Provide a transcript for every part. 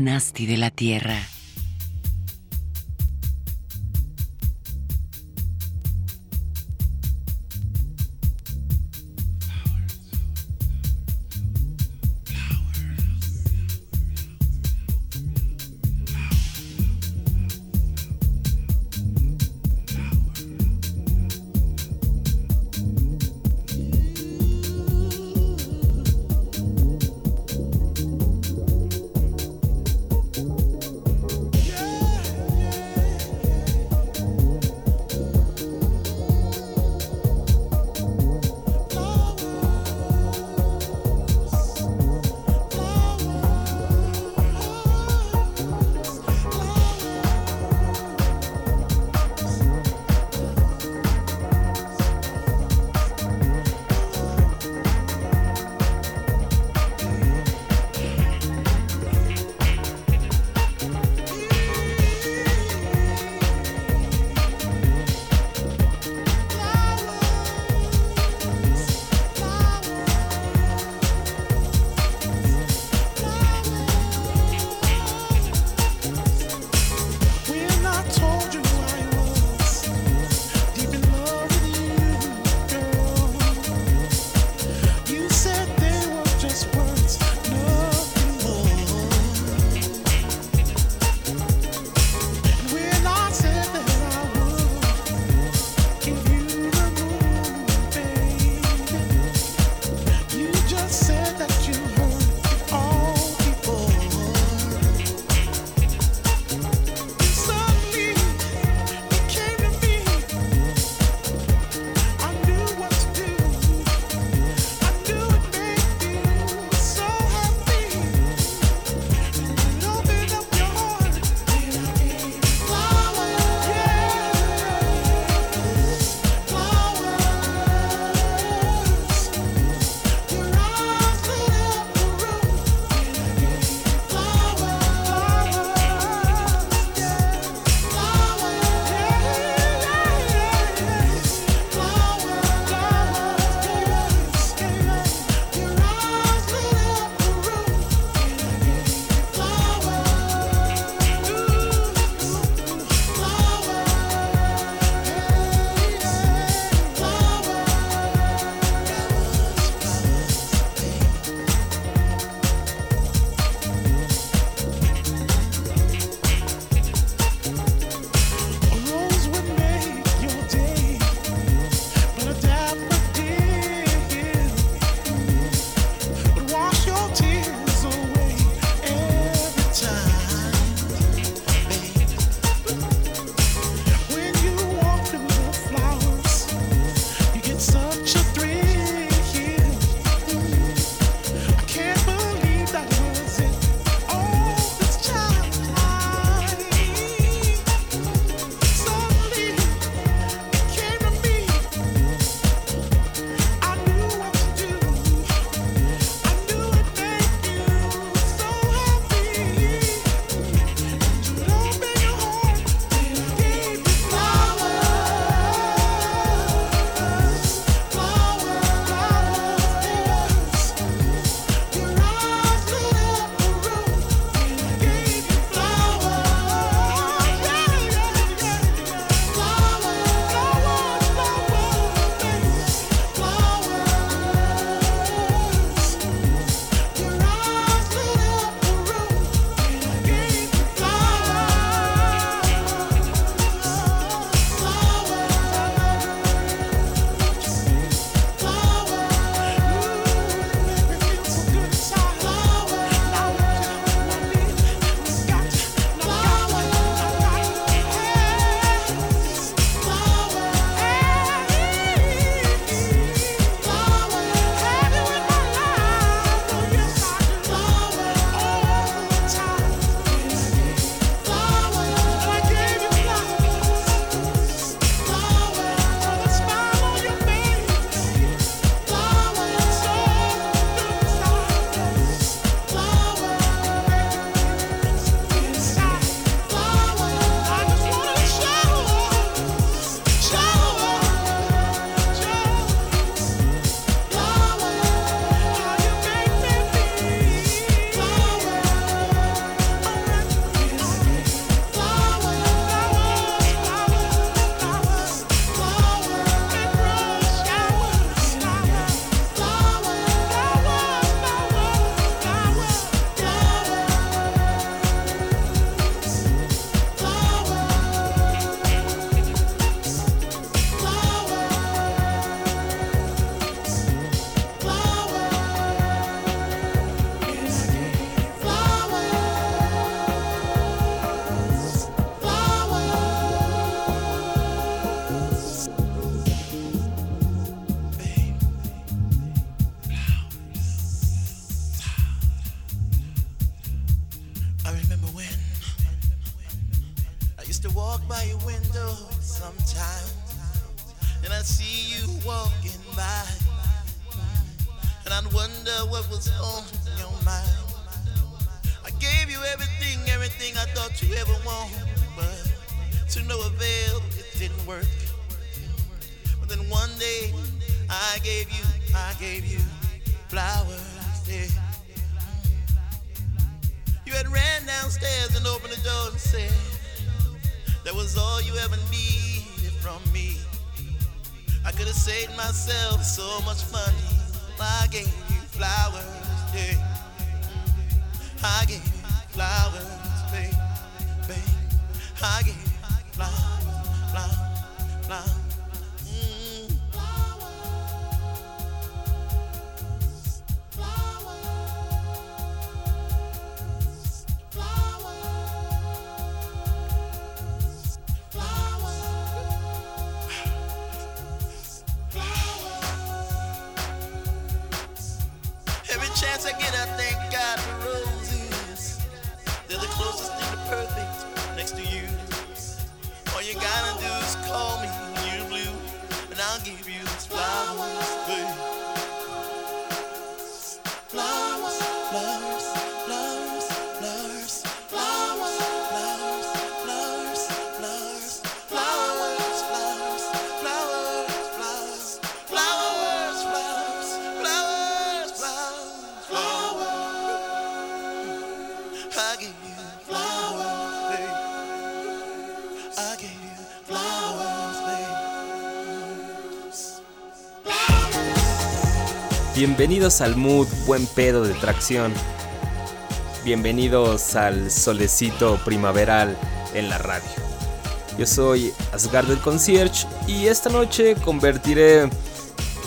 nasty de la Tierra. you gotta Bienvenidos al mood buen pedo de tracción. Bienvenidos al solecito primaveral en la radio. Yo soy Asgard del Concierge y esta noche convertiré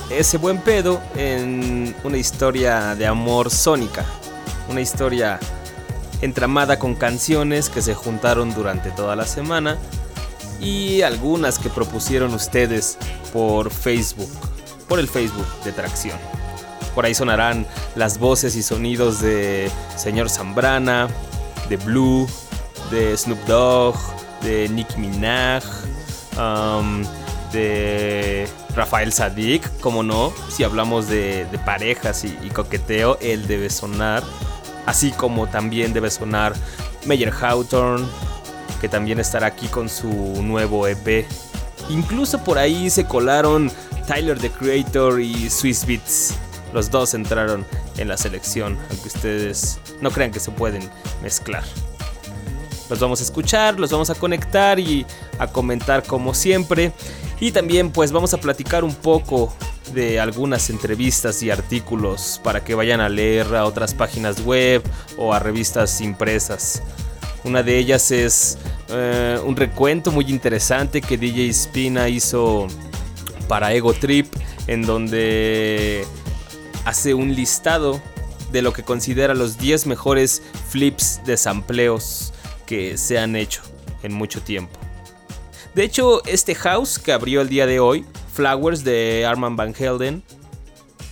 ese buen pedo en una historia de amor sónica. Una historia entramada con canciones que se juntaron durante toda la semana y algunas que propusieron ustedes por Facebook, por el Facebook de Tracción. Por ahí sonarán las voces y sonidos de Señor Zambrana, de Blue, de Snoop Dogg, de Nicki Minaj, um, de Rafael Sadik, como no, si hablamos de, parejas y, coqueteo, él debe sonar. Así como también debe sonar Meyer Hawthorne, que también estará aquí con su nuevo EP. Incluso por ahí se colaron Tyler the Creator y Swiss Beats. Los dos entraron en la selección, aunque ustedes no crean que se pueden mezclar. Los vamos a escuchar, los vamos a conectar y a comentar como siempre. Y también pues vamos a platicar un poco de algunas entrevistas y artículos para que vayan a leer a otras páginas web o a revistas impresas. Una de ellas es eh, un recuento muy interesante que DJ Spina hizo para Ego Trip, en donde hace un listado de lo que considera los 10 mejores flips de sampleos que se han hecho en mucho tiempo. De hecho, este house que abrió el día de hoy, Flowers de Arman Van Helden,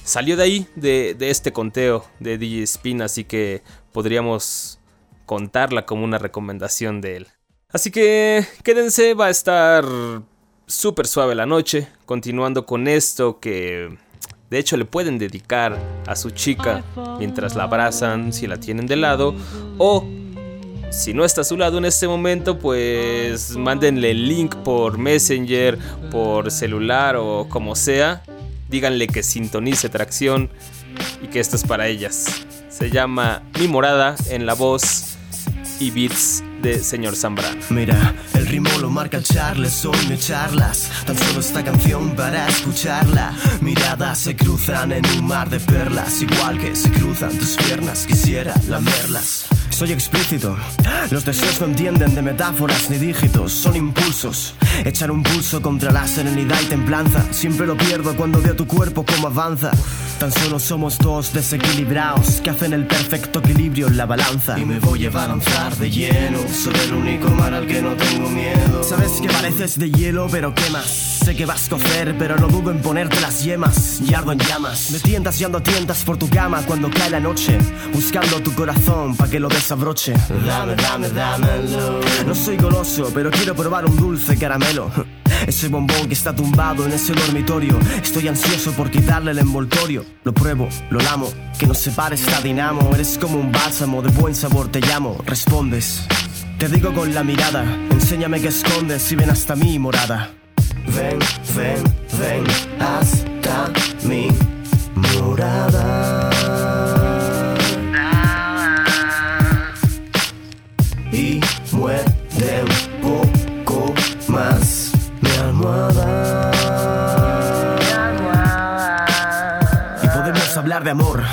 salió de ahí, de, este conteo de DJ Spin, así que podríamos contarla como una recomendación de él. Así que quédense, va a estar súper suave la noche, continuando con esto que de hecho, le pueden dedicar a su chica mientras la abrazan si la tienen de lado. O si no está a su lado en este momento, pues mándenle el link por Messenger, por celular o como sea. Díganle que sintonice tracción y que esto es para ellas. Se llama Mi Morada en la voz y beats señor Zambrano. Mira, el ritmo lo marca el Charles, hoy me charlas. Tan solo esta canción para escucharla. Miradas se cruzan en un mar de perlas, igual que se cruzan tus piernas, quisiera lamerlas. Soy explícito, los deseos no entienden de metáforas ni dígitos, son impulsos. Echar un pulso contra la serenidad y templanza, siempre lo pierdo cuando veo tu cuerpo como avanza. Tan solo somos dos desequilibrados que hacen el perfecto equilibrio en la balanza. Y me voy a balanzar de lleno, soy el único mar al que no tengo miedo. Sabes que Pareces de hielo, pero quemas. Sé que vas a cocer, pero no dudo en ponerte las yemas. Yardo en llamas. Me tientas y ando tientas por tu cama cuando cae la noche. Buscando tu corazón pa' que lo desabroche. Dame, dame, dámelo. No soy goloso, pero quiero probar un dulce caramelo. Ese bombón que está tumbado en ese dormitorio. Estoy ansioso por quitarle el envoltorio. Lo pruebo, lo lamo. Que nos separe esta dinamo. Eres como un bálsamo de buen sabor, te llamo. Respondes. Te digo con la mirada, enséñame que escondes y ven hasta mi morada. Ven, ven, ven hasta mi morada. Y muerde un poco más mi almohada. Y podemos hablar de amor.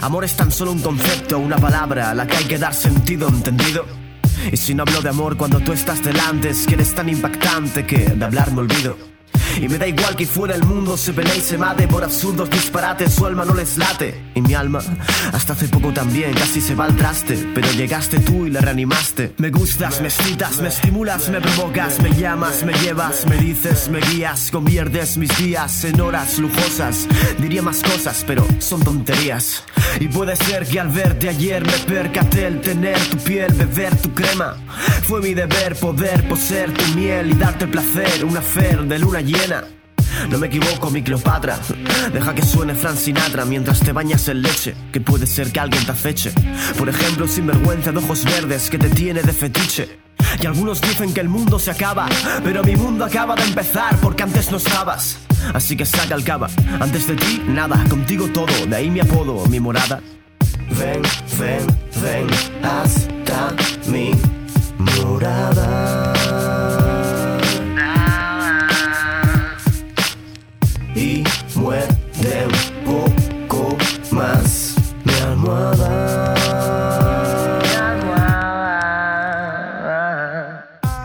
Amor es tan solo un concepto, una palabra a la que hay que dar sentido, ¿entendido? Y si no hablo de amor cuando tú estás delante, es que eres tan impactante que de hablar me olvido. Y me da igual que fuera el mundo se pelee y se mate por absurdos disparates, su alma no les late. Y mi alma, hasta hace poco también, casi se va al traste. Pero llegaste tú y la reanimaste. Me gustas, me excitas, me estimulas, me provocas, me llamas, me llevas, me dices, me guías, conviertes mis días en horas lujosas. Diría más cosas, pero son tonterías. Y puede ser que al verte ayer me percaté el tener tu piel, beber tu crema. Fue mi deber poder poseer tu miel y darte placer, una fer de luna llena. No me equivoco, mi Cleopatra. Deja que suene Frank Sinatra mientras te bañas en leche. Que puede ser que alguien te aceche. Por ejemplo, sin vergüenza de ojos verdes que te tiene de fetiche. Y algunos dicen que el mundo se acaba, pero mi mundo acaba de empezar porque antes no estabas. Así que saca el cava. Antes de ti, nada, contigo todo. De ahí mi apodo, mi morada. Ven, ven, ven hasta mi morada.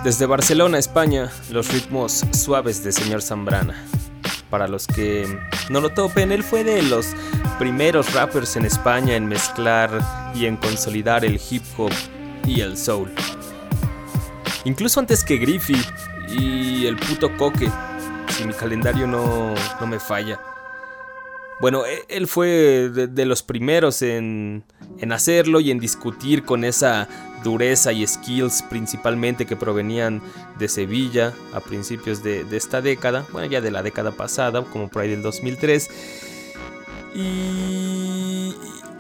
Desde Barcelona, España, los ritmos suaves de señor Zambrana. Para los que no lo topen, él fue de los primeros rappers en España en mezclar y en consolidar el hip hop y el soul. Incluso antes que Griffey y el puto Coque, si mi calendario no, no me falla. Bueno, e- él fue de, los primeros en, en hacerlo y en discutir con esa dureza y skills principalmente que provenían de Sevilla a principios de, de esta década, bueno ya de la década pasada, como por ahí del 2003, y,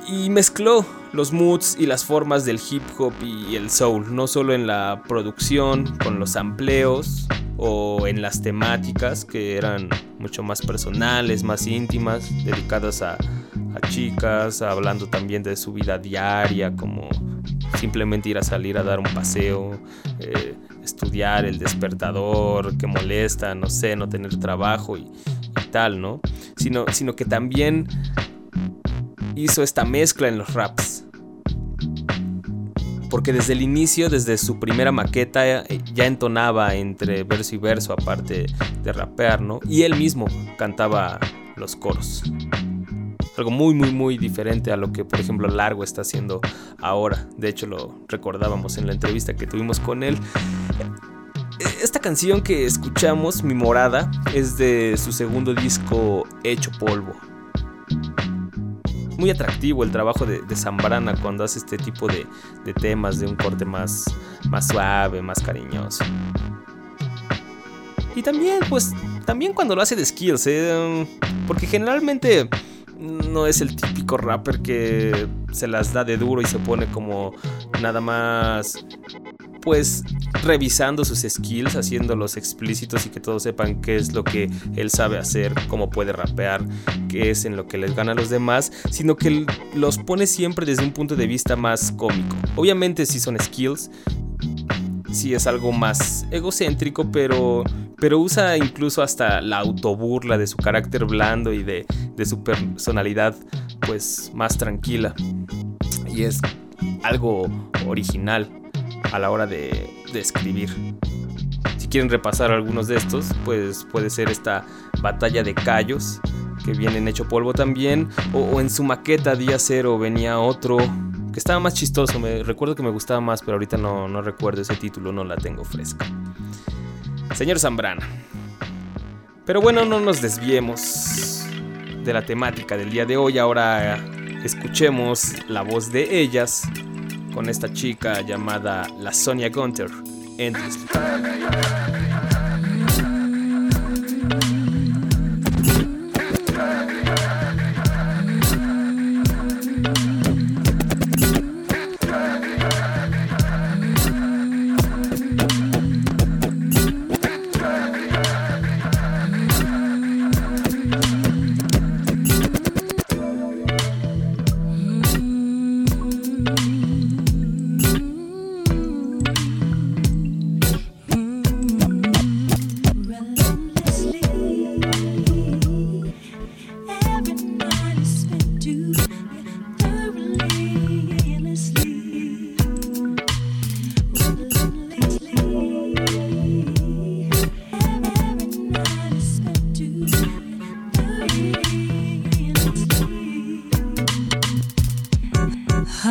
y mezcló los moods y las formas del hip hop y el soul, no solo en la producción, con los amplios o en las temáticas que eran mucho más personales, más íntimas, dedicadas a, a chicas, hablando también de su vida diaria, como simplemente ir a salir a dar un paseo, eh, estudiar el despertador que molesta, no sé, no tener trabajo y, y tal, ¿no? Sino, sino que también hizo esta mezcla en los raps. Porque desde el inicio, desde su primera maqueta, ya entonaba entre verso y verso, aparte de rapear, ¿no? Y él mismo cantaba los coros. Algo muy, muy, muy diferente a lo que, por ejemplo, Largo está haciendo ahora. De hecho, lo recordábamos en la entrevista que tuvimos con él. Esta canción que escuchamos, Mi Morada, es de su segundo disco Hecho Polvo. Muy atractivo el trabajo de, de Zambrana cuando hace este tipo de, temas de un corte más, más suave, más cariñoso. Y también, pues, también cuando lo hace de skills, ¿eh? porque generalmente no es el típico rapper que se las da de duro y se pone como nada más pues revisando sus skills, haciéndolos explícitos y que todos sepan qué es lo que él sabe hacer, cómo puede rapear, qué es en lo que les gana a los demás, sino que los pone siempre desde un punto de vista más cómico. Obviamente sí son skills, sí es algo más egocéntrico, pero, pero usa incluso hasta la autoburla de su carácter blando y de, de su personalidad pues más tranquila. Y es algo original a la hora de, de, escribir. Si quieren repasar algunos de estos, pues puede ser esta batalla de callos que viene en hecho polvo también, o, en su maqueta día cero venía otro que estaba más chistoso. Recuerdo que me gustaba más, pero ahorita no, no recuerdo ese título, no la tengo fresca. Señor Zambrana. Pero bueno, no nos desviemos de la temática del día de hoy. Ahora escuchemos la voz de ellas con esta chica llamada la Sonia Gunter.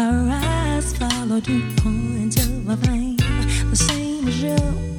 Our eyes followed you, point of a the same as you.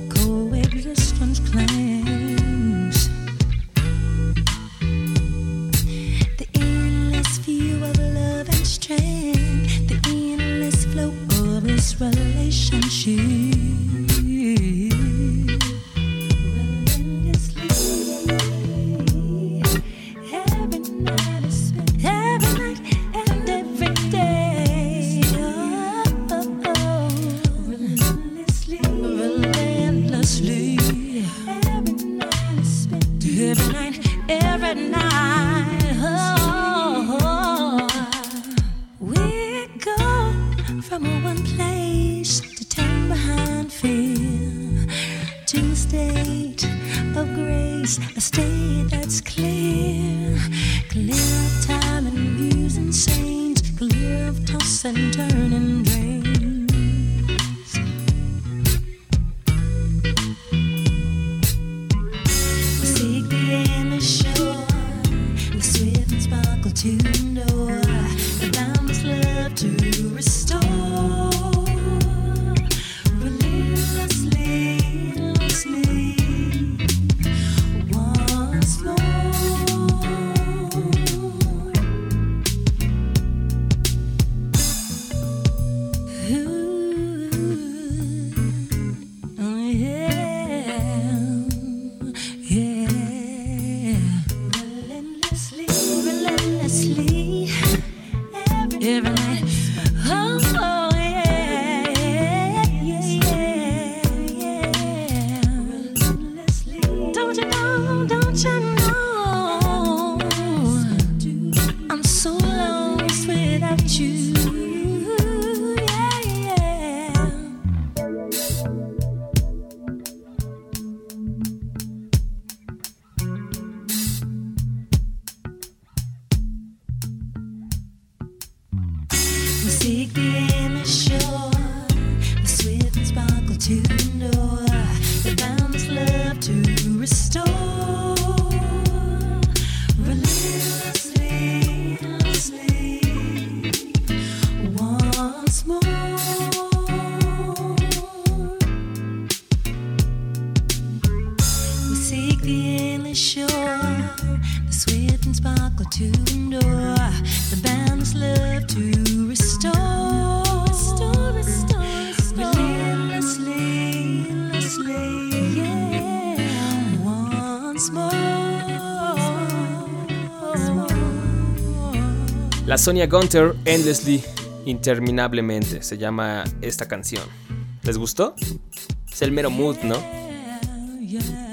Sonia Gunter, Endlessly, interminablemente, se llama esta canción. ¿Les gustó? Es el mero mood, ¿no?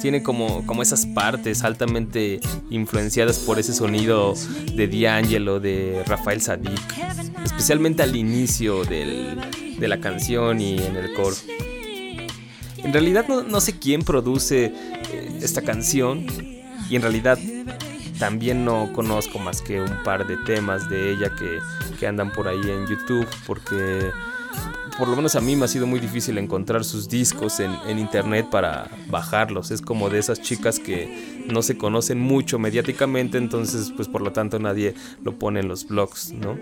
Tiene como, como esas partes altamente influenciadas por ese sonido de D'Angelo, de Rafael Sadik, especialmente al inicio de la canción y en el coro. En realidad no, no sé quién produce eh, esta canción y en realidad también no conozco más que un par de temas de ella que, andan por ahí en YouTube porque por lo menos a mí me ha sido muy difícil encontrar sus discos en, en, internet para bajarlos. Es como de esas chicas que no se conocen mucho mediáticamente, entonces pues por lo tanto nadie lo pone en los blogs, ¿no?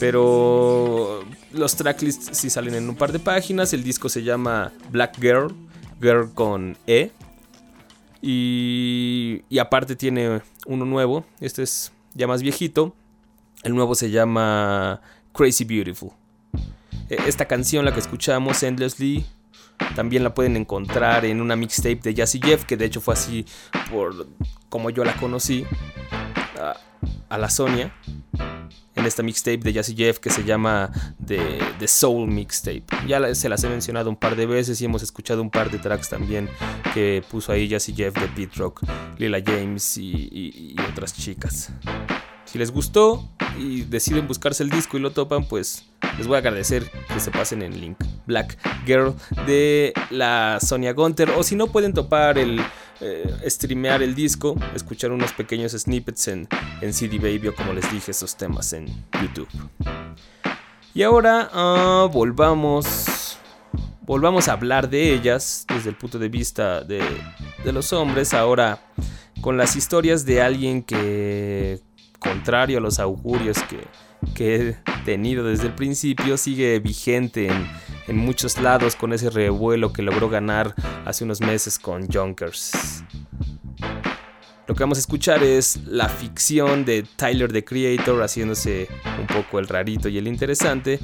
Pero los tracklists sí salen en un par de páginas. El disco se llama Black Girl Girl con E. Y, y aparte tiene uno nuevo, este es ya más viejito. El nuevo se llama Crazy Beautiful. E, esta canción, la que escuchamos, Endlessly, también la pueden encontrar en una mixtape de Jazzy Jeff, que de hecho fue así por como yo la conocí a, la Sonia. En esta mixtape de Jazzy Jeff que se llama The, Soul Mixtape. Ya se las he mencionado un par de veces y hemos escuchado un par de tracks también que puso ahí Jazzy Jeff de Pete Rock, Lila James y otras chicas. Si les gustó y deciden buscarse el disco y lo topan, pues les voy a agradecer que se pasen en link. Black Girl de la Sonia Gunter. O si no pueden topar el. Eh, streamear el disco, escuchar unos pequeños snippets en, en CD Baby o como les dije, esos temas en YouTube. Y ahora ah, volvamos. Volvamos a hablar de ellas desde el punto de vista de, de los hombres. Ahora con las historias de alguien que contrario a los augurios que, he tenido desde el principio, sigue vigente en, muchos lados con ese revuelo que logró ganar hace unos meses con Junkers. Lo que vamos a escuchar es la ficción de Tyler the Creator haciéndose un poco el rarito y el interesante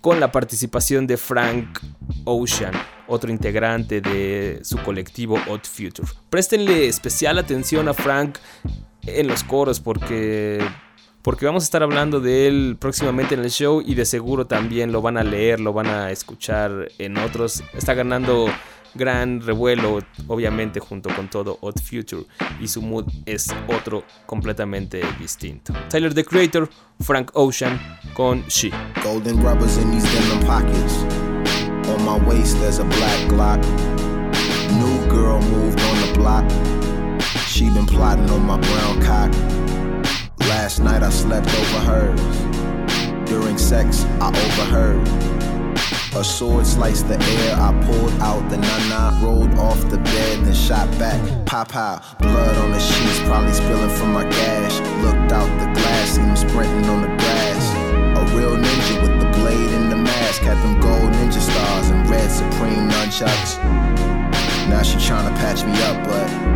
con la participación de Frank Ocean, otro integrante de su colectivo Odd Future. Préstenle especial atención a Frank en los coros porque porque vamos a estar hablando de él próximamente en el show y de seguro también lo van a leer, lo van a escuchar en otros. Está ganando gran revuelo, obviamente junto con todo Odd Future y su mood es otro completamente distinto. Tyler the Creator, Frank Ocean con She. Golden rubbers in these denim pockets. On my waist there's a black Glock. New girl moved on the block. She been plotting on my brown cock. Last night I slept over hers. During sex, I overheard. A sword sliced the air, I pulled out the nana, rolled off the bed, then shot back. Pop out, blood on the sheets, probably spilling from my gash. Looked out the glass, seen him sprinting on the grass. A real ninja with the blade and the mask, had them gold ninja stars and red supreme nunchucks. Now she trying to patch me up, but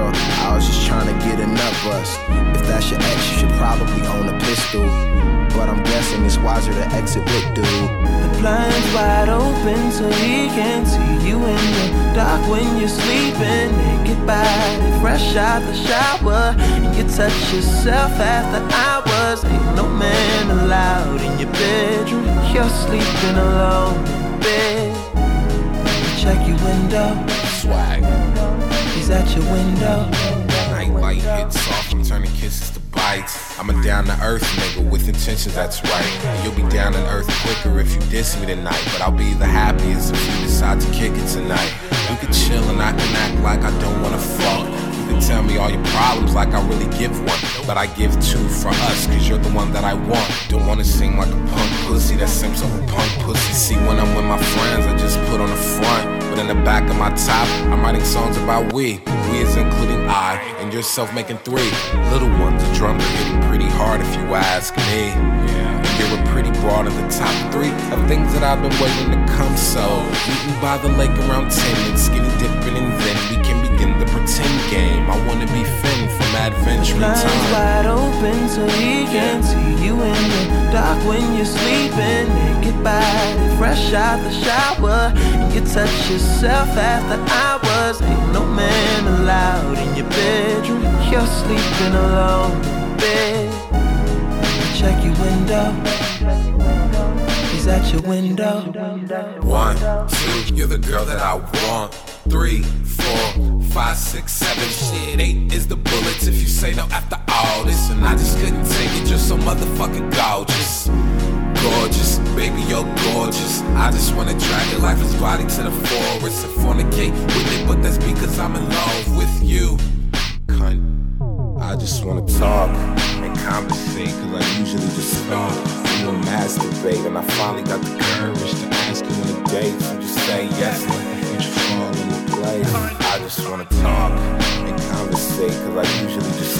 girl. I was just trying to get nut bust. If that's your ex, you should probably own a pistol. But I'm guessing it's wiser to exit with dude. The blind's wide open so he can see you in the dark when you're sleeping. Naked body, fresh out the shower. And you touch yourself after hours. Ain't no man allowed in your bedroom. You're sleeping alone in bed. Check your window. Swag at your window. Hits soft, I'm turning kisses to bites. I'm a down to earth nigga with intentions that's right. You'll be down to earth quicker if you diss me tonight. But I'll be the happiest if you decide to kick it tonight. You can chill and I can act like I don't wanna fuck. You can tell me all your problems like I really give one. But I give two for us, cause you're the one that I want. Don't wanna seem like a punk pussy that seems like a punk pussy. See, when I'm with my friends, I just put on the front. But in the back of my top, I'm writing songs about we. We is including I and yourself making three. Little ones, the drums are hitting pretty hard if you ask me. Yeah. And you're a pretty broad in the top three of things that I've been waiting to come. So, meeting by the lake around 10 and skinny dipping, and then we can begin the pretend game. I wanna be Finn from Adventure Time. wide open so he can see you in the dark when you're sleeping. Fresh out the shower, and you touch your yourself after hours. Ain't no man allowed in your bedroom. You're sleeping alone in bed. Check your window. He's at your window. One, two, you're the girl that I want. Three, four, five, six, seven, shit. Eight is the bullets if you say no after all this. And I just couldn't take it, just so motherfucking gorgeous gorgeous, baby, you're gorgeous. I just wanna drag your lifeless body to the forest and fornicate with it, but that's because I'm in love with you. Cunt. I just wanna talk and conversate, cause I usually just start and masturbate. And I finally got the courage to ask you on a date. So just say yes and future fall into place. I just wanna talk and conversate, cause I usually just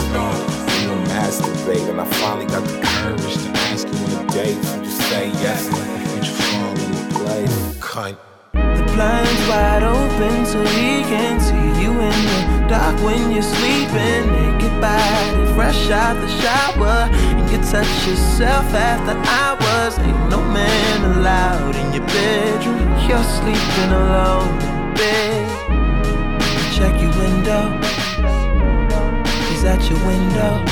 start and masturbate. And I finally got the courage to ask you on a date. So just say yes and let the future fall into place. Cunt. The blinds wide open so he can see you in the dark when you're sleeping. Naked body, fresh out the shower, and you touch yourself after hours. Ain't no man allowed in your bedroom. You're sleeping alone in bed. Check your window. At your window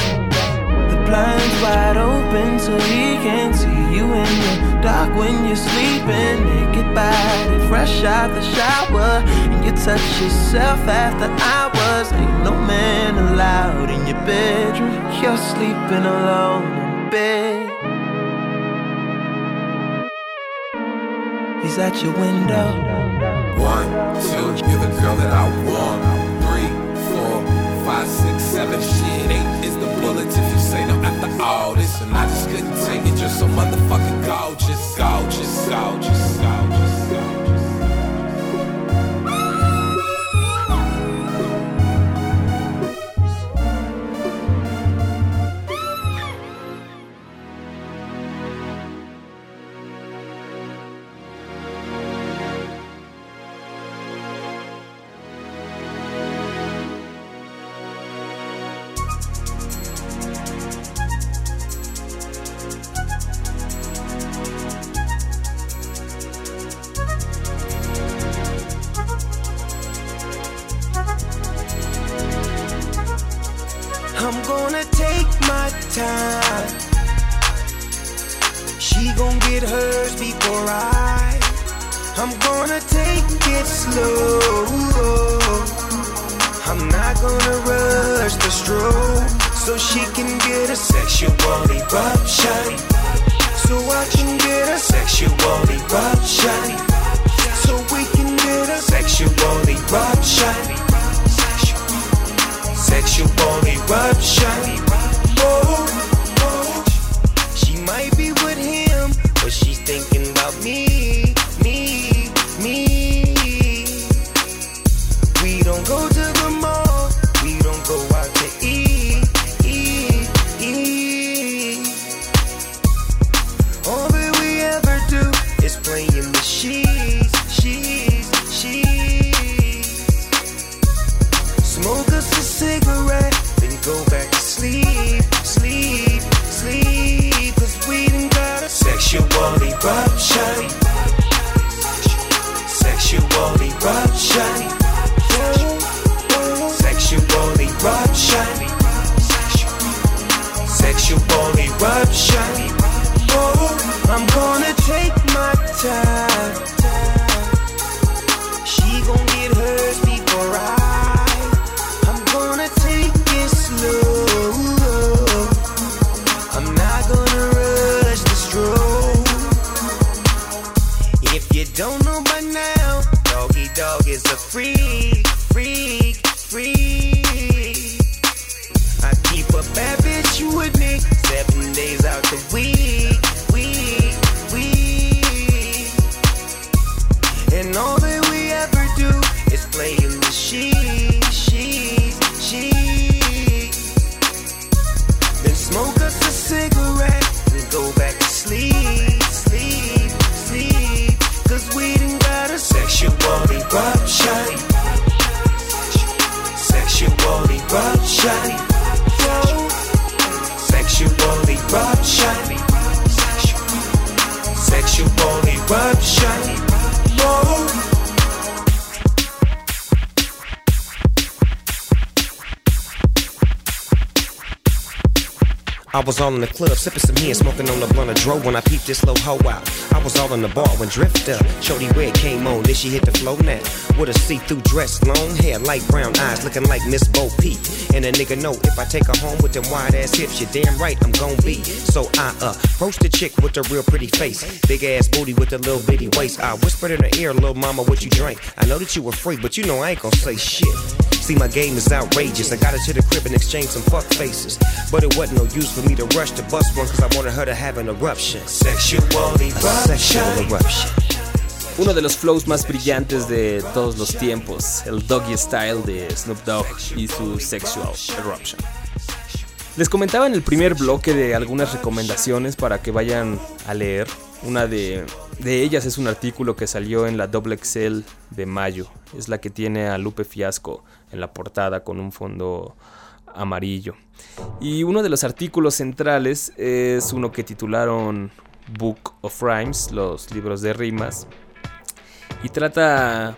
The blinds wide open so he can see you in the dark when you're sleeping. Naked body, fresh out the shower, and you touch yourself after hours. Ain't no man allowed in your bedroom. You're sleeping alone in bed. He's at your window. One, two, you're the girl that I want. Seven. In the club, sipping some here, smoking on the blunt of dro when I peeped this low hoe out. I was all in the bar when Drifter, Shorty Red she hit the flow net. With a see-through dress, long hair, light brown eyes, looking like Miss Bo Peep. And a nigga know if I take her home with them wide ass hips, you're damn right I'm gon' be. So I uh, approached the chick with a real pretty face, big ass booty with a little bitty waist. I whispered in her ear, little mama, what you drink? I know that you were free, but you know I ain't gon' say shit. See, my game is outrageous. I got her to the crib and exchanged some fuck faces. But it wasn't no use for me to rush to bust one, cause I wanted her to have an eruption. Sexual eruption. Uno de los flows más brillantes de todos los tiempos, el Doggy Style de Snoop Dogg y su Sexual Eruption. Les comentaba en el primer bloque de algunas recomendaciones para que vayan a leer. Una de de ellas es un artículo que salió en la Double Excel de mayo. Es la que tiene a Lupe Fiasco en la portada con un fondo amarillo. Y uno de los artículos centrales es uno que titularon Book of Rhymes, los libros de rimas. Y trata,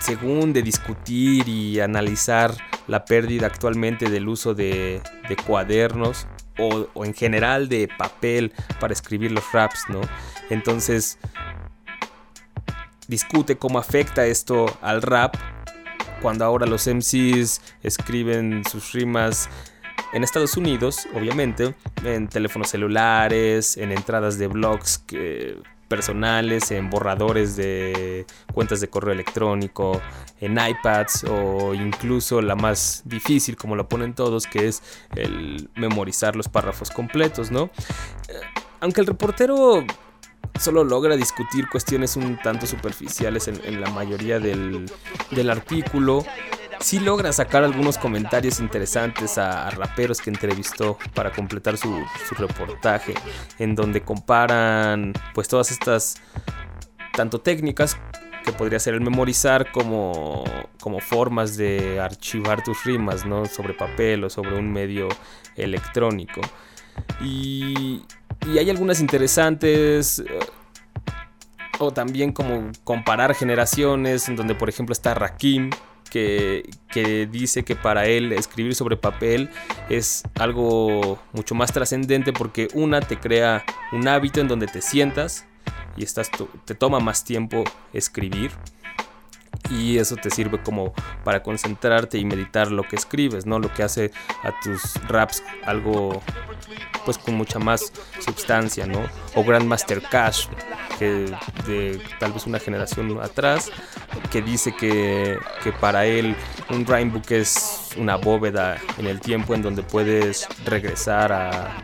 según, de discutir y analizar la pérdida actualmente del uso de, cuadernos o, o, en general de papel para escribir los raps, ¿no? Entonces, discute cómo afecta esto al rap cuando ahora los MCs escriben sus rimas en Estados Unidos, obviamente, en teléfonos celulares, en entradas de blogs personales, en borradores de cuentas de correo electrónico, en iPads o incluso la más difícil, como lo ponen todos, que es el memorizar los párrafos completos, ¿no? Eh, aunque el reportero solo logra discutir cuestiones un tanto superficiales en, la mayoría del, artículo. Sí logra sacar algunos comentarios interesantes a, raperos que entrevistó para completar su, reportaje, en donde comparan pues todas estas tanto técnicas que podría ser el memorizar como, como formas de archivar tus rimas, ¿no? Sobre papel o sobre un medio electrónico. Y, y hay algunas interesantes. Eh, o también como comparar generaciones, en donde por ejemplo está Rakim, que, dice que para él escribir sobre papel es algo mucho más trascendente porque una te crea un hábito en donde te sientas y estás, te toma más tiempo escribir y eso te sirve como para concentrarte y meditar lo que escribes, ¿no? Lo que hace a tus raps algo pues con mucha más sustancia, ¿no? O Grandmaster Cash, que de tal vez una generación atrás, que dice que, que para él un rhyme es una bóveda en el tiempo en donde puedes regresar a,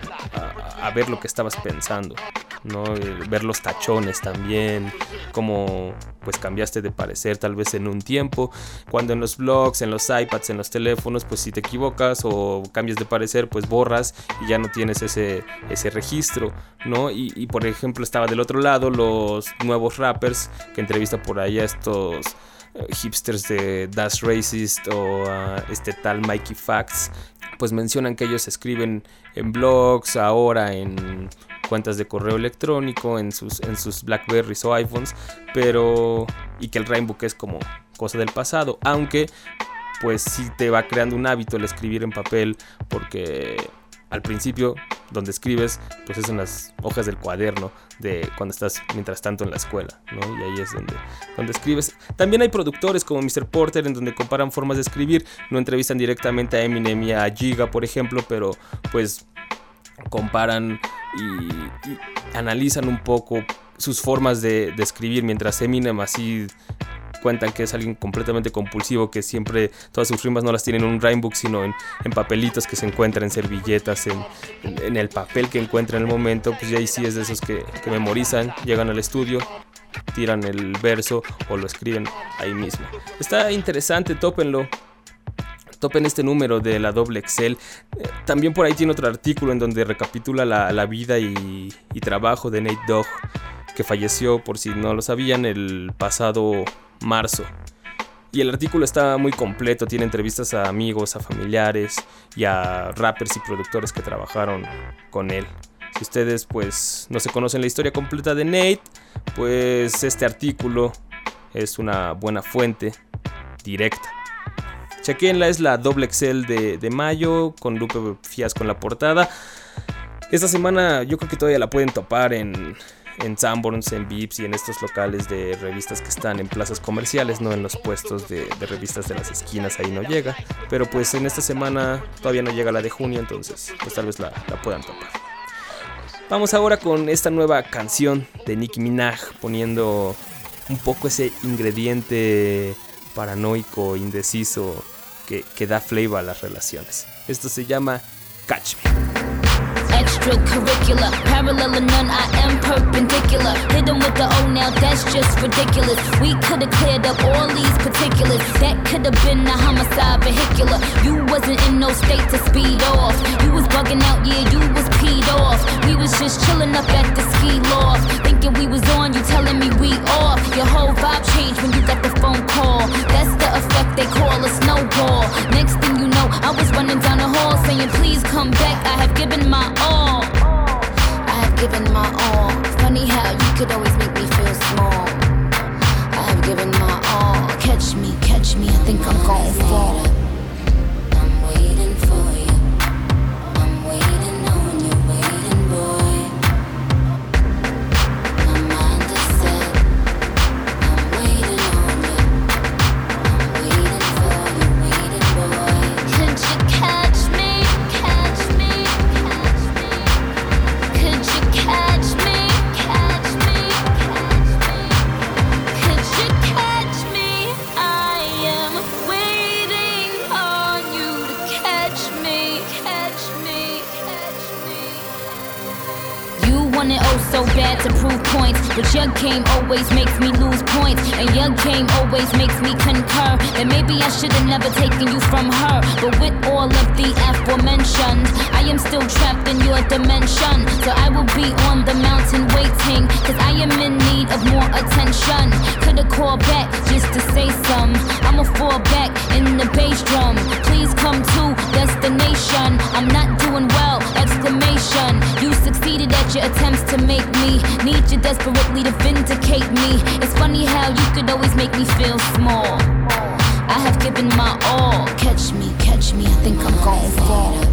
a ver lo que estabas pensando. ¿No? ver los tachones también, cómo pues cambiaste de parecer tal vez en un tiempo, cuando en los blogs, en los iPads, en los teléfonos, pues si te equivocas o cambias de parecer, pues borras y ya no tienes ese, ese registro, ¿no? Y, por ejemplo estaba del otro lado los nuevos rappers que entrevista por ahí a estos eh, hipsters de Dash Racist o este tal Mikey Facts, pues mencionan que ellos escriben en blogs, ahora en cuentas de correo electrónico, en sus, en sus Blackberries o iPhones, pero y que el Rainbook es como cosa del pasado, aunque pues sí te va creando un hábito el escribir en papel porque al principio donde escribes pues es en las hojas del cuaderno de cuando estás mientras tanto en la escuela ¿no? y ahí es donde, donde escribes también hay productores como Mr. Porter en donde comparan formas de escribir no entrevistan directamente a Eminem y a Giga por ejemplo pero pues comparan y, analizan un poco sus formas de, escribir, mientras Eminem así cuentan que es alguien completamente compulsivo, que siempre todas sus rimas no las tienen en un rhymebook, sino en, papelitos que se encuentran en servilletas, en, el papel que encuentra en el momento, pues ya ahí sí es de esos que, que memorizan, llegan al estudio, tiran el verso o lo escriben ahí mismo. Está interesante, tópenlo topen este número de la doble Excel. Eh, también por ahí tiene otro artículo en donde recapitula la, vida y, trabajo de Nate Dogg, que falleció, por si no lo sabían, el pasado marzo. Y el artículo está muy completo, tiene entrevistas a amigos, a familiares y a rappers y productores que trabajaron con él. Si ustedes pues no se conocen la historia completa de Nate, pues este artículo es una buena fuente directa. Chequenla, es la doble Excel de, mayo con Lupe Fiasco en la portada. Esta semana yo creo que todavía la pueden topar en, en Sanborns, en Vips y en estos locales de revistas que están en plazas comerciales, no en los puestos de, revistas de las esquinas, ahí no llega. Pero pues en esta semana todavía no llega la de junio, entonces pues tal vez la, la puedan topar. Vamos ahora con esta nueva canción de Nicki Minaj, poniendo un poco ese ingrediente paranoico, indeciso que, da flavor a las relaciones. Esto se llama Catch Me. Extracurricular. Parallel or none, I am perpendicular. Hit with the O now, that's just ridiculous. We could've cleared up all these particulars. That could've been a homicide vehicular. You wasn't in no state to speed off. You was bugging out, yeah, you was peed off. We was just chilling up at the ski loft. Thinking we was on, you telling me we off. Your whole vibe changed when you got the phone call. That's the effect they call a snowball. Next thing you know, I was running down the hall saying, please come back. I have given my all. I have given my all. Funny how you could always make me feel small. I have given my all. Catch me, catch me. I think I'm gon' fall. Never taken you from her. But with all of the aforementioned, I am still trapped in your dimension. So I will be on the mountain waiting, cause I am in need of more attention. Could've called back just to say some. I'ma fall back in the bass drum. Please come to destination. I'm not doing well, exclamation. You succeeded at your attempts to make me need you desperately to vindicate me. It's funny how you could always make me feel small. I have given my all. Catch me, catch me. I think I'm gon' fall.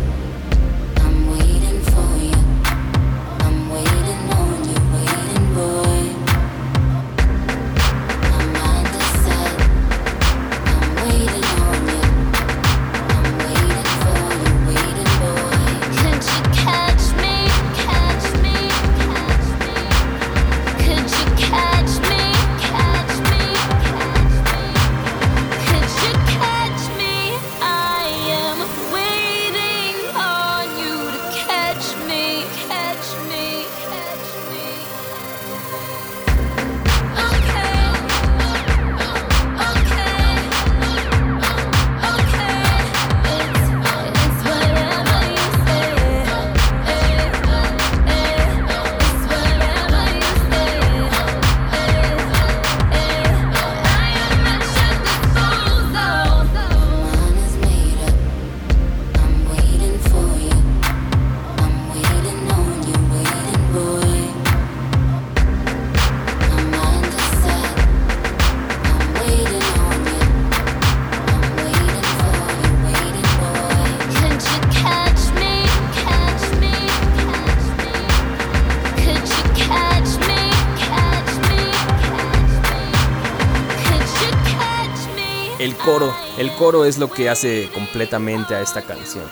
Coro, es lo que hace completamente a esta canción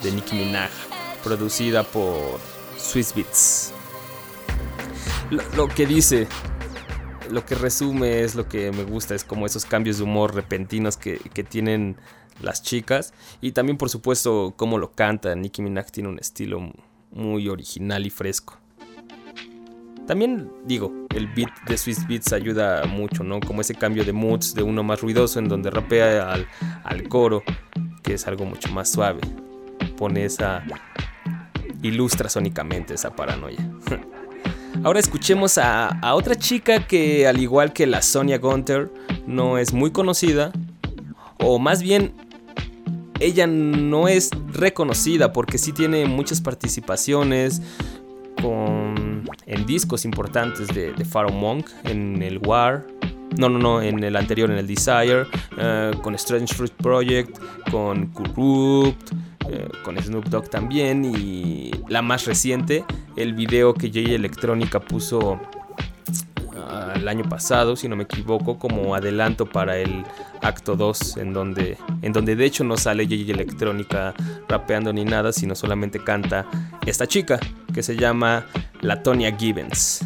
de Nicki Minaj, producida por Swiss Beats. Lo, lo que dice, lo que resume es lo que me gusta, es como esos cambios de humor repentinos que, que tienen las chicas y también por supuesto cómo lo canta. Nicki Minaj tiene un estilo muy original y fresco. También digo, el beat de Swiss Beats ayuda mucho, ¿no? Como ese cambio de moods de uno más ruidoso en donde rapea al, al coro, que es algo mucho más suave. Pone esa... ilustra sónicamente esa paranoia. Ahora escuchemos a, a otra chica que al igual que la Sonia Gunter no es muy conocida, o más bien ella no es reconocida porque sí tiene muchas participaciones con, en discos importantes de, de Pharaoh Monk, en el War, no, no, no, en el anterior, en el Desire, eh, con Strange Fruit Project, con Corrupt, eh, con Snoop Dogg también, y la más reciente, el video que Jay Electrónica puso ah, el año pasado, si no me equivoco, como adelanto para el acto 2, en donde, en donde de hecho no sale Jay Electrónica rapeando ni nada, sino solamente canta esta chica, que se llama Latonia Gibbons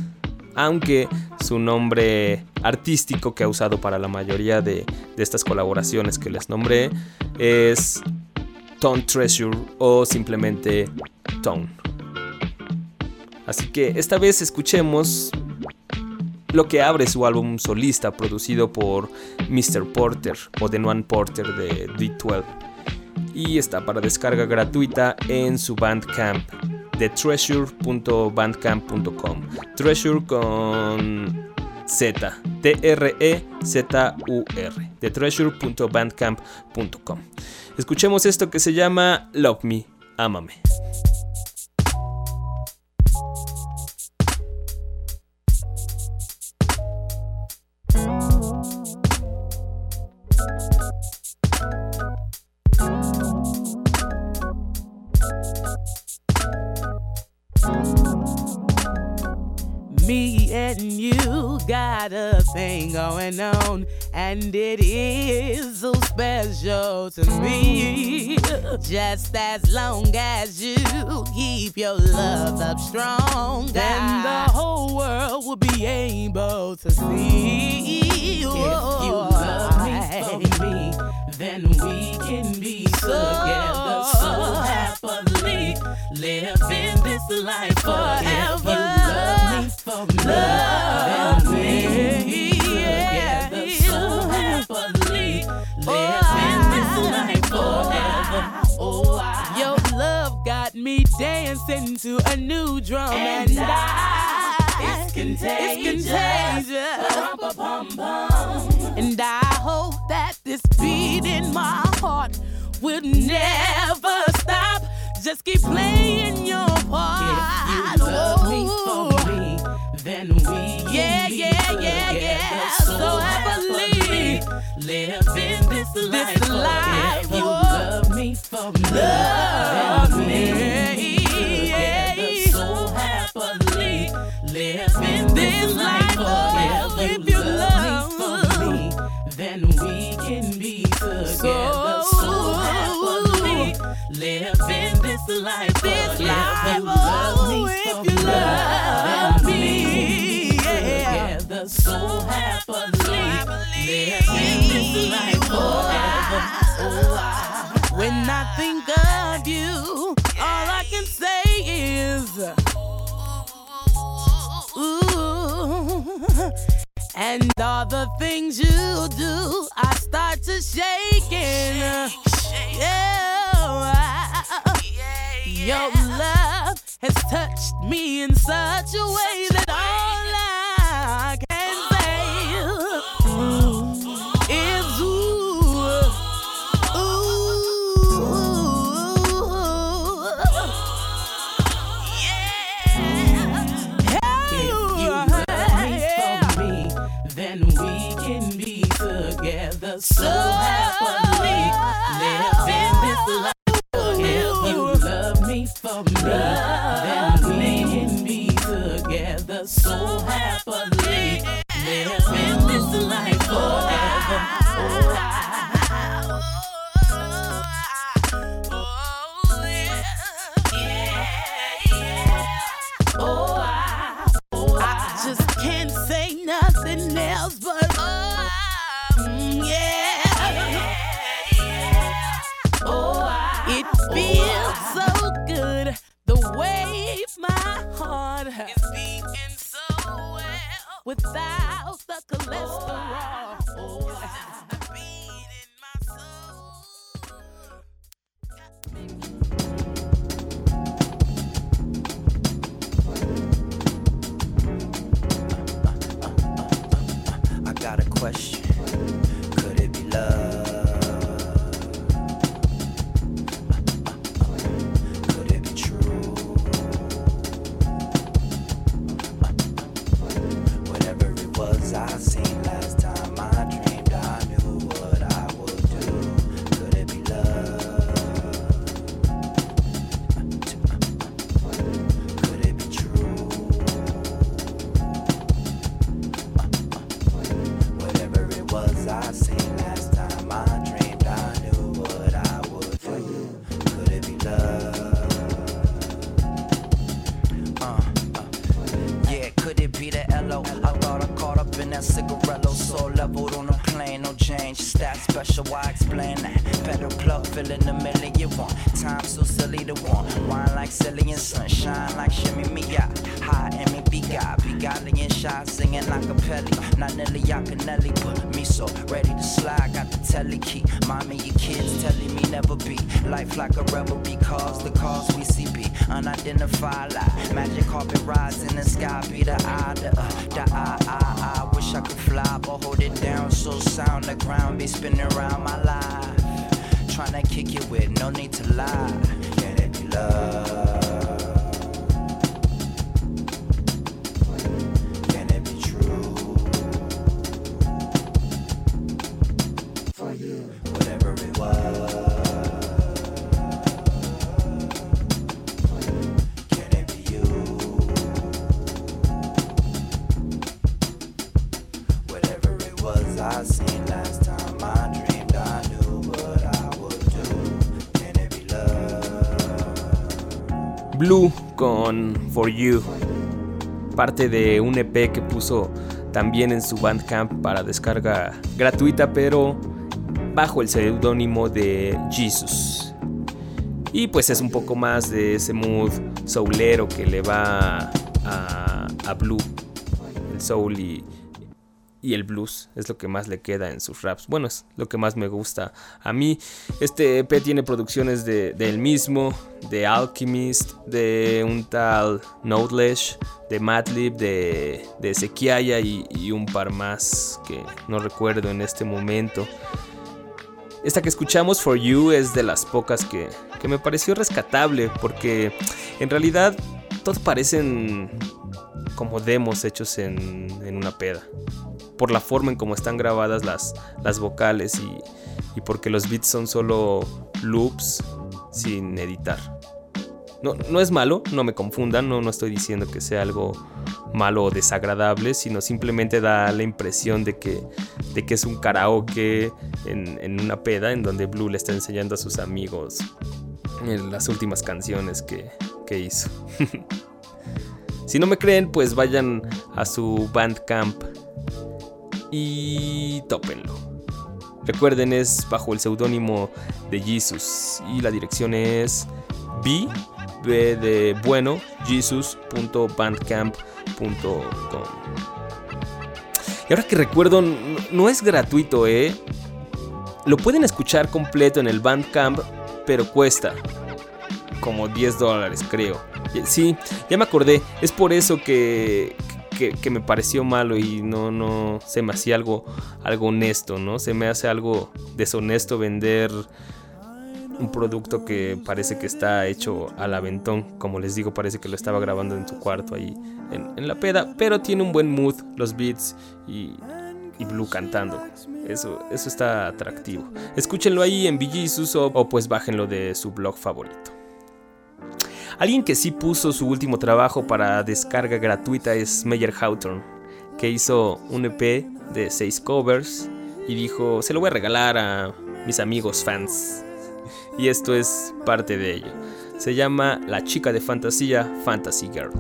aunque su nombre artístico que ha usado para la mayoría de, de estas colaboraciones que les nombré es Tone Treasure o simplemente Tone. Así que esta vez escuchemos lo que abre su álbum solista producido por Mr. Porter o The Noan Porter de D12 y está para descarga gratuita en su Bandcamp de treasure.bandcamp.com. Treasure con Z, T-R-E-Z-U-R, de treasure.bandcamp.com. Escuchemos esto que se llama Love Me, Ámame. Thing going on, and it is so special to me. Just as long as you keep your love up strong, then the whole world will be able to see. If you love me for me, then we can be together so happily, living this life forever. Love me for me, love me together so happily, living this life forever. Oh, I, your love got me dancing to a new drum, and, I, it's contagious. It's contagious. And I hope that this beat in my heart will never. Just keep playing I think of you, all I can say is, ooh. And all the things you do, I start to shaking. Yeah. Your love has touched me in such a way that all I so happily, living this life. If you love me for me, then we can be together so happily, For You, parte de un EP que puso también en su Bandcamp para descarga gratuita, pero bajo el seudónimo de Jesus. Y pues es un poco más de ese mood soulero que le va a, a Blue, el soul y, y el blues es lo que más le queda en sus raps. Bueno, es lo que más me gusta a mí. Este EP tiene producciones de, de él mismo, de Alchemist, de un tal Nodeless, de Madlib, de, de y, y un par más que no recuerdo en este momento. Esta que escuchamos, For You, es de las pocas que, que me pareció rescatable porque en realidad todos parecen como demos hechos en, en una peda por la forma en cómo están grabadas las, las vocales y, y, porque los beats son solo loops sin editar. No, no es malo, no me confundan, no, no estoy diciendo que sea algo malo o desagradable, sino simplemente da la impresión de que, de que es un karaoke en, en una peda en donde Blue le está enseñando a sus amigos en las últimas canciones que, que hizo. si no me creen, pues vayan a su Bandcamp y tópenlo. Recuerden, es bajo el seudónimo de Jesus y la dirección es b, b de bueno, jesus.bandcamp.com. Y ahora que recuerdo, no es gratuito, ¿eh? Lo pueden escuchar completo en el Bandcamp, pero cuesta como 10 dólares, creo. Sí, ya me acordé, es por eso que, que, que, me pareció malo y no, no se me hacía algo, algo honesto, ¿no? Se me hace algo deshonesto vender un producto que parece que está hecho al aventón. Como les digo, parece que lo estaba grabando en su cuarto ahí en, la peda, pero tiene un buen mood, los beats y, y Blue cantando. Eso, eso está atractivo. Escúchenlo ahí en BGSUS o, o pues bájenlo de su blog favorito. Alguien que sí puso su último trabajo para descarga gratuita es Meyer Hawthorne, que hizo un EP de 6 covers y dijo, se lo voy a regalar a mis amigos fans. Y esto es parte de ello. Se llama La chica de fantasía, Fantasy Girl.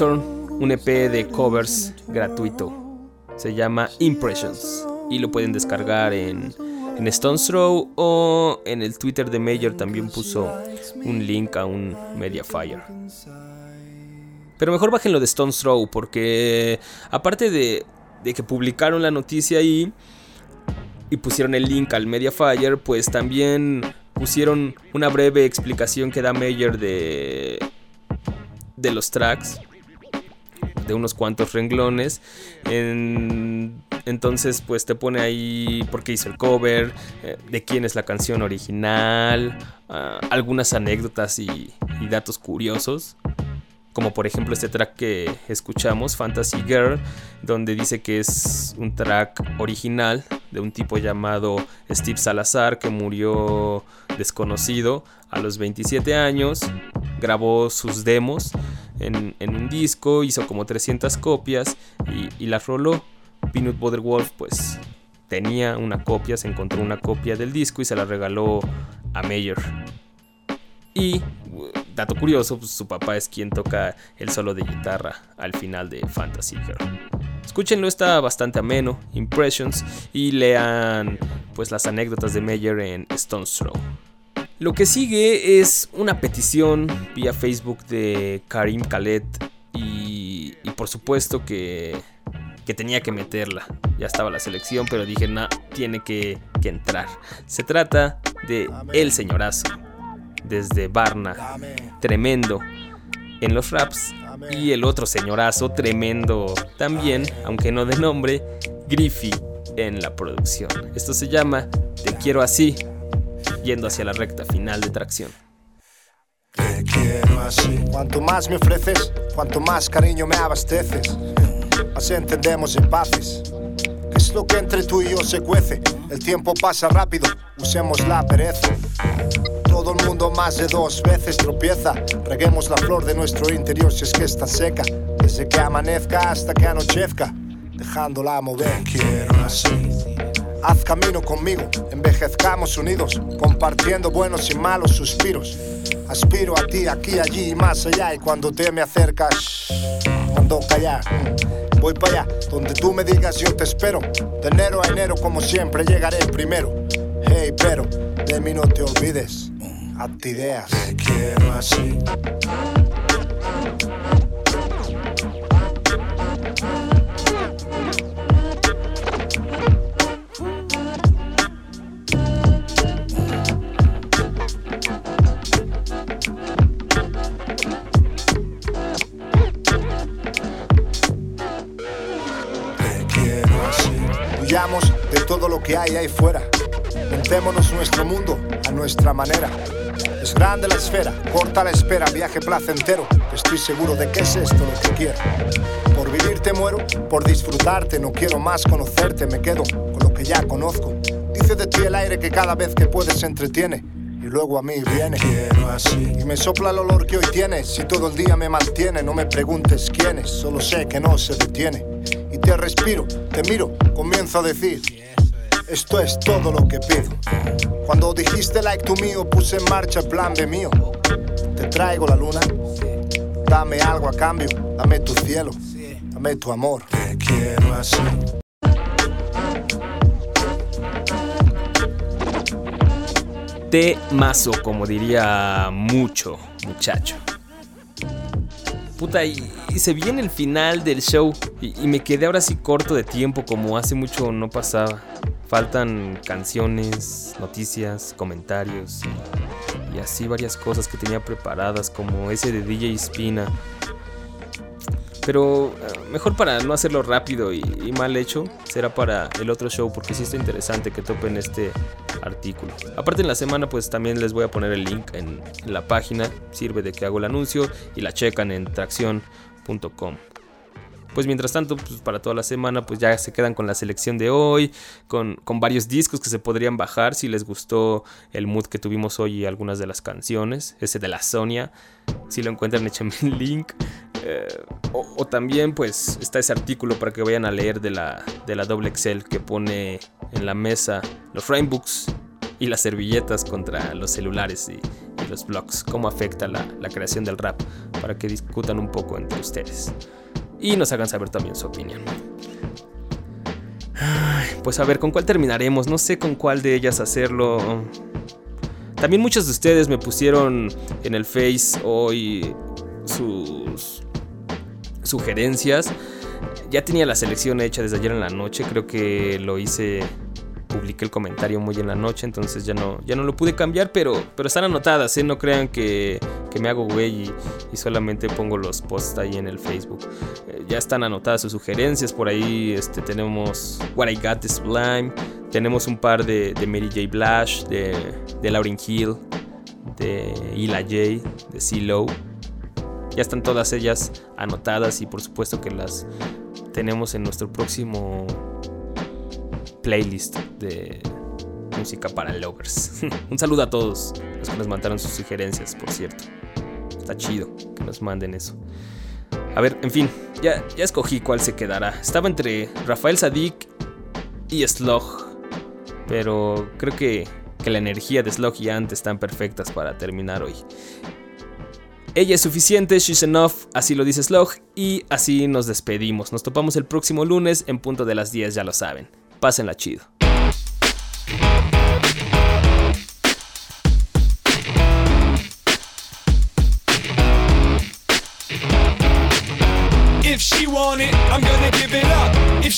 Un EP de covers gratuito. Se llama Impressions y lo pueden descargar en, en Stone's Throw o en el Twitter de Mayer también puso un link a un Mediafire. Pero mejor bájenlo de Stone's Throw porque aparte de, de que publicaron la noticia ahí y pusieron el link al Mediafire, pues también pusieron una breve explicación que da Mayer de de los tracks de unos cuantos renglones. En- entonces pues te pone ahí por qué hizo el cover eh, de quién es la canción original ah, algunas anécdotas y, y datos curiosos. Como por ejemplo este track que escuchamos, Fantasy Girl, donde dice que es un track original de un tipo llamado Steve Salazar que murió desconocido a los 27 años, grabó sus demos en, un disco, hizo como 300 copias y, y las roló. Peanut Butter Wolf pues tenía una copia, se encontró una copia del disco y se la regaló a Mayer. Y, dato curioso, pues, su papá es quien toca el solo de guitarra al final de Fantasy Girl. Escúchenlo, está bastante ameno, Impressions, y lean pues las anécdotas de Meyer en Stone's Throw. Lo que sigue es una petición vía Facebook de Karim Khaled y, y por supuesto que, que tenía que meterla. Ya estaba la selección, pero dije, no, tiene que, que entrar. Se trata de El Señorazo desde Varna, tremendo en los raps, y el otro señorazo, tremendo también, aunque no de nombre, Griffey en la producción. Esto se llama Te quiero así, yendo hacia la recta final de tracción. Te quiero así. Cuanto más me ofreces, cuanto más cariño me abasteces, más entendemos en paces. ¿Qué es lo que entre tú y yo se cuece? El tiempo pasa rápido, usemos la pereza. Todo el mundo más de dos veces tropieza. Reguemos la flor de nuestro interior si es que está seca. Desde que amanezca hasta que anochezca, dejándola mover. quiero así. Haz camino conmigo, envejezcamos unidos, compartiendo buenos y malos suspiros. Aspiro a ti, aquí, allí y más allá. Y cuando te me acercas, mando callar. Voy para allá, donde tú me digas yo te espero. De enero a enero, como siempre, llegaré primero. Hey, pero de mí no te olvides. Hazte ideas. Te quiero así. Hay ahí fuera. Montémonos nuestro mundo a nuestra manera. Es grande la esfera, corta la espera, viaje placentero. Estoy seguro de que es esto lo que quiero. Por vivirte muero, por disfrutarte, no quiero más conocerte, me quedo con lo que ya conozco. Dice de ti el aire que cada vez que puedes se entretiene. Y luego a mí viene. Y me sopla el olor que hoy tienes. Si todo el día me mantiene, no me preguntes quién es. Solo sé que no se detiene. Y te respiro, te miro, comienzo a decir. Esto es todo lo que pido. Cuando dijiste like to mío, puse en marcha el plan de mío. Te traigo la luna. Dame algo a cambio. Dame tu cielo. Dame tu amor. Te quiero así. Te mazo, como diría mucho muchacho. Puta, y, y se viene el final del show y, y me quedé ahora sí corto de tiempo como hace mucho no pasaba. Faltan canciones, noticias, comentarios y, así varias cosas que tenía preparadas como ese de DJ Spina. Pero eh, mejor para no hacerlo rápido y, mal hecho, será para el otro show porque sí está interesante que topen este artículo. Aparte en la semana pues también les voy a poner el link en la página, sirve de que hago el anuncio y la checan en tracción.com. Pues mientras tanto, pues para toda la semana, pues ya se quedan con la selección de hoy, con, con varios discos que se podrían bajar si les gustó el mood que tuvimos hoy y algunas de las canciones. Ese de la Sonia, si lo encuentran, échenme el link. Eh, o, también pues está ese artículo para que vayan a leer de la, de la doble Excel que pone en la mesa los framebooks y las servilletas contra los celulares y, los blogs, cómo afecta la, la, creación del rap, para que discutan un poco entre ustedes y nos hagan saber también su opinión. Pues a ver, ¿con cuál terminaremos? No sé con cuál de ellas hacerlo. También muchos de ustedes me pusieron en el Face hoy sus sugerencias. Ya tenía la selección hecha desde ayer en la noche, creo que lo hice publiqué el comentario muy en la noche, entonces ya no, ya no lo pude cambiar, pero, pero están anotadas, ¿eh? no crean que, me hago güey y, solamente pongo los posts ahí en el Facebook. Eh, ya están anotadas sus sugerencias, por ahí este, tenemos What I Got is Blind, tenemos un par de, Mary J. Blash, de, de Lauryn Hill, de Ila J, de CeeLo. Ya están todas ellas anotadas y por supuesto que las tenemos en nuestro próximo playlist de música para lovers. Un saludo a todos los que nos mandaron sus sugerencias, por cierto. Está chido que nos manden eso. A ver, en fin, ya, ya escogí cuál se quedará. Estaba entre Rafael Sadik y Slog. Pero creo que, que la energía de Slog y Ant están perfectas para terminar hoy. Ella es suficiente, she's enough, así lo dice Slog, y así nos despedimos. Nos topamos el próximo lunes en punto de las 10, ya lo saben. Pásenla chido.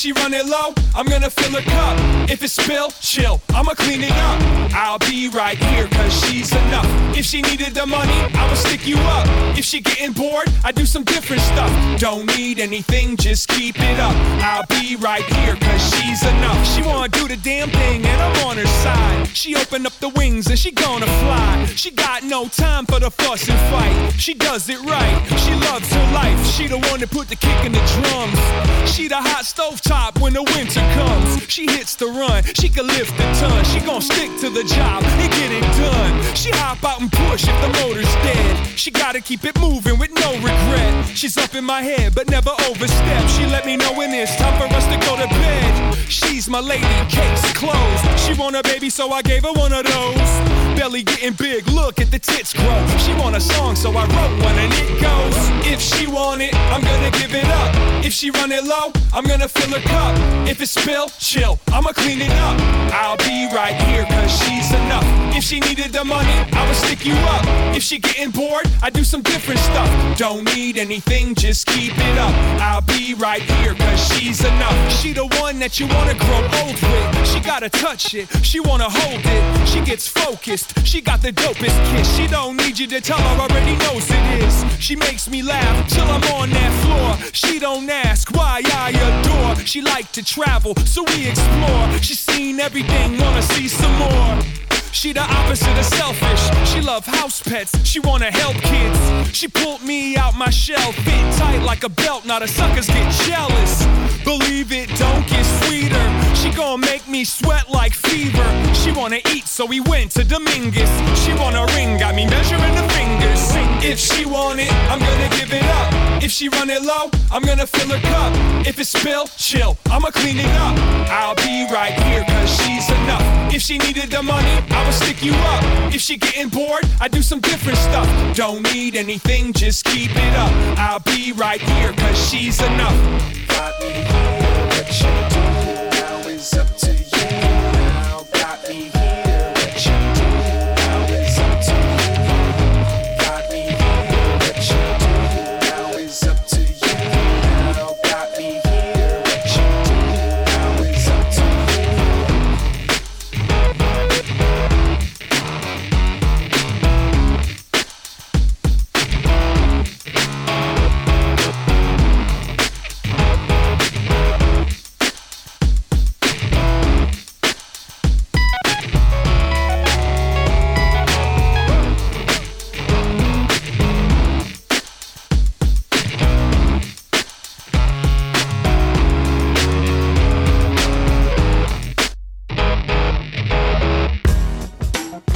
She run it low, I'm gonna fill her cup. If it's spill, chill, I'ma clean it up. I'll be right here, cause she's enough. If she needed the money, I'ma stick you up. If she getting bored, I do some different stuff. Don't need anything, just keep it up. I'll be right here, cause she's enough. She wanna do the damn thing, and I'm on her side. She open up the wings and she gonna fly. She got no time for the fuss and fight. She does it right, she loves her life. She the one that put the kick in the drums. She the hot stove top when the winter comes. She hits the run, she can lift a ton. She gon' stick to the job and get it done. She hop out and push if the motor's dead. She gotta keep it moving with no regret. She's up in my head, but never overstep. She let me know when it's time for us to go to bed. She's my lady, case closed. She want a baby, so I gave her one of those. Belly getting big, look at the tits grow. She want a song, so I wrote one and it goes. If she want it, I'm gonna give it up. If she run it low, I'm gonna fill her cup. If it spill, chill, I'ma clean it up. I'll be right here, cause she's enough. If she needed the money, I would stick you up. If she getting bored, I do some different stuff. Don't need anything, just keep it up. I'll be right here, cause she's enough. She the one that you wanna grow old with. She gotta touch it, she wanna hold it. She gets focused, she got the dopest kiss. She don't need you to tell her, already knows it is. She makes me laugh till I'm on that floor. She don't ask why I adore. She like to travel, so we explore. She's seen everything, wanna see some more. She the opposite of selfish. She love house pets. She wanna help kids. She pulled me out my shell, fit tight like a belt. Now the suckers get jealous. Believe it, don't get sweeter. She gon' make me sweat like fever. She wanna eat, so we went to Dominguez. She want a ring, got me measuring the fingers. If she want it, I'm gonna give it. If she run it low, I'm gonna fill her cup. If it spill, chill, I'ma clean it up. I'll be right here, cause she's enough. If she needed the money, I would stick you up. If she getting bored, I do some different stuff. Don't need anything, just keep it up. I'll be right here, cause she's enough. Got me here, what you do now is up to